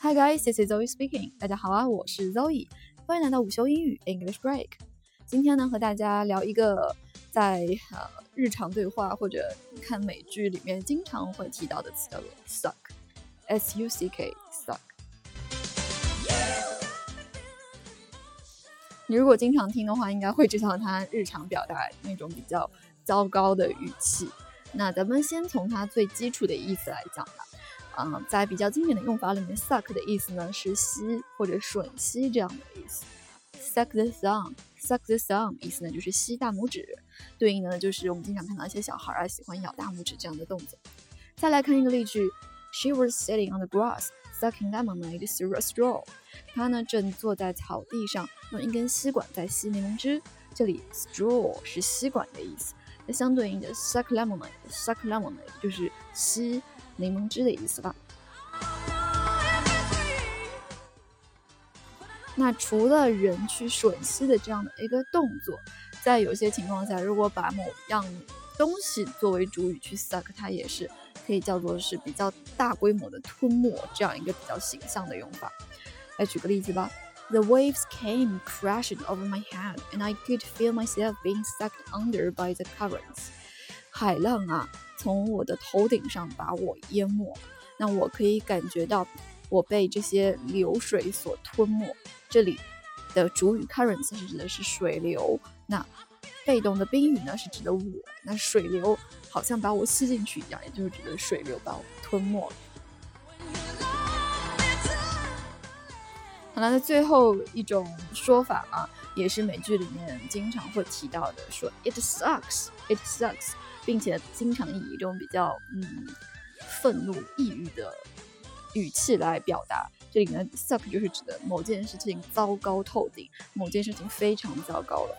Hi guys, this is Zoe speaking. 大家好啊，我是 Zoe，欢迎来到午休英语 English Break。今天呢，和大家聊一个在呃日常对话或者看美剧里面经常会提到的词，叫做 suck，s u c k suck。你如果经常听的话，应该会知道它日常表达那种比较糟糕的语气。那咱们先从它最基础的意思来讲吧。嗯，在比较经典的用法里面，suck 的意思呢是吸或者吮吸这样的意思。suck the thumb，suck the thumb 意思呢就是吸大拇指，对应的呢就是我们经常看到一些小孩啊喜欢咬大拇指这样的动作。再来看一个例句，She was sitting on the grass sucking lemonade through a straw。她呢正坐在草地上，用一根吸管在吸柠檬汁。这里 straw 是吸管的意思，那相对应的 suck lemonade，suck lemonade 就是吸。柠檬汁的意思吧。那除了人去吮吸的这样的一个动作，在有些情况下，如果把某样东西作为主语去 suck，它也是可以叫做是比较大规模的吞没这样一个比较形象的用法。来举个例子吧：The waves came crashing over my head, and I could feel myself being sucked under by the currents。海浪啊！从我的头顶上把我淹没，那我可以感觉到我被这些流水所吞没。这里的主语 current 是指的是水流，那被动的宾语呢是指的我。那水流好像把我吸进去一样，也就是指的水流把我吞没了。好了，那最后一种说法啊，也是美剧里面经常会提到的，说 it sucks，it sucks。并且经常以一种比较嗯愤怒、抑郁的语气来表达。这里面，suck 就是指的某件事情糟糕透顶，某件事情非常糟糕了。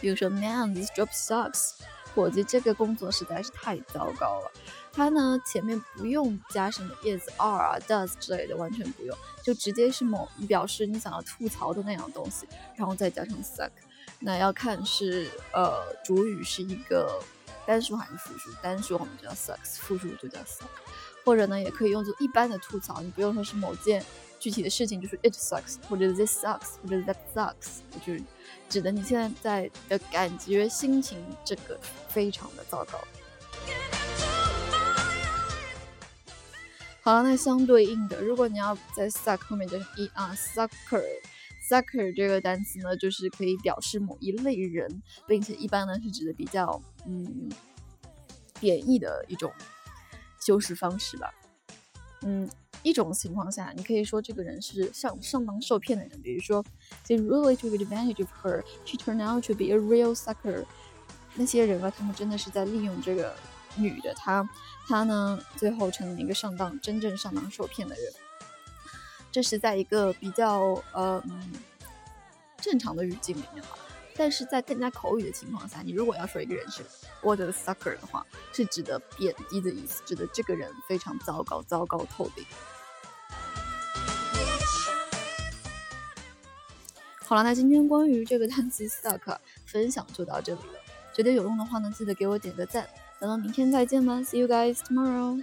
比如说，Man，this job sucks。伙计，这个工作实在是太糟糕了。它呢前面不用加什么 is、are 啊、does 之类的，完全不用，就直接是某表示你想要吐槽的那样东西，然后再加上 suck。那要看是呃主语是一个。单数还是复数？单数我们就叫 sucks，复数就叫 suck。或者呢，也可以用作一般的吐槽，你不用说是某件具体的事情，就是 it sucks，或者 this sucks，或者 that sucks，就是指的你现在在的感觉、心情，这个非常的糟糕。好了，那相对应的，如果你要在 suck 后面加上 e 啊，sucker。Sucker 这个单词呢，就是可以表示某一类人，并且一般呢是指的比较嗯贬义的一种修饰方式吧。嗯，一种情况下，你可以说这个人是上上当受骗的人，比如说 They really took advantage of her. She turned out to be a real sucker. 那些人啊，他们真的是在利用这个女的，她她呢最后成了一个上当真正上当受骗的人。这是在一个比较呃正常的语境里面吧，但是在更加口语的情况下，你如果要说一个人是 what a sucker 的话，是指的贬低的意思，指的这个人非常糟糕，糟糕透顶。好了，那今天关于这个单词 suck 分享就到这里了，觉得有用的话呢，记得给我点个赞，咱们明天再见吧，See you guys tomorrow。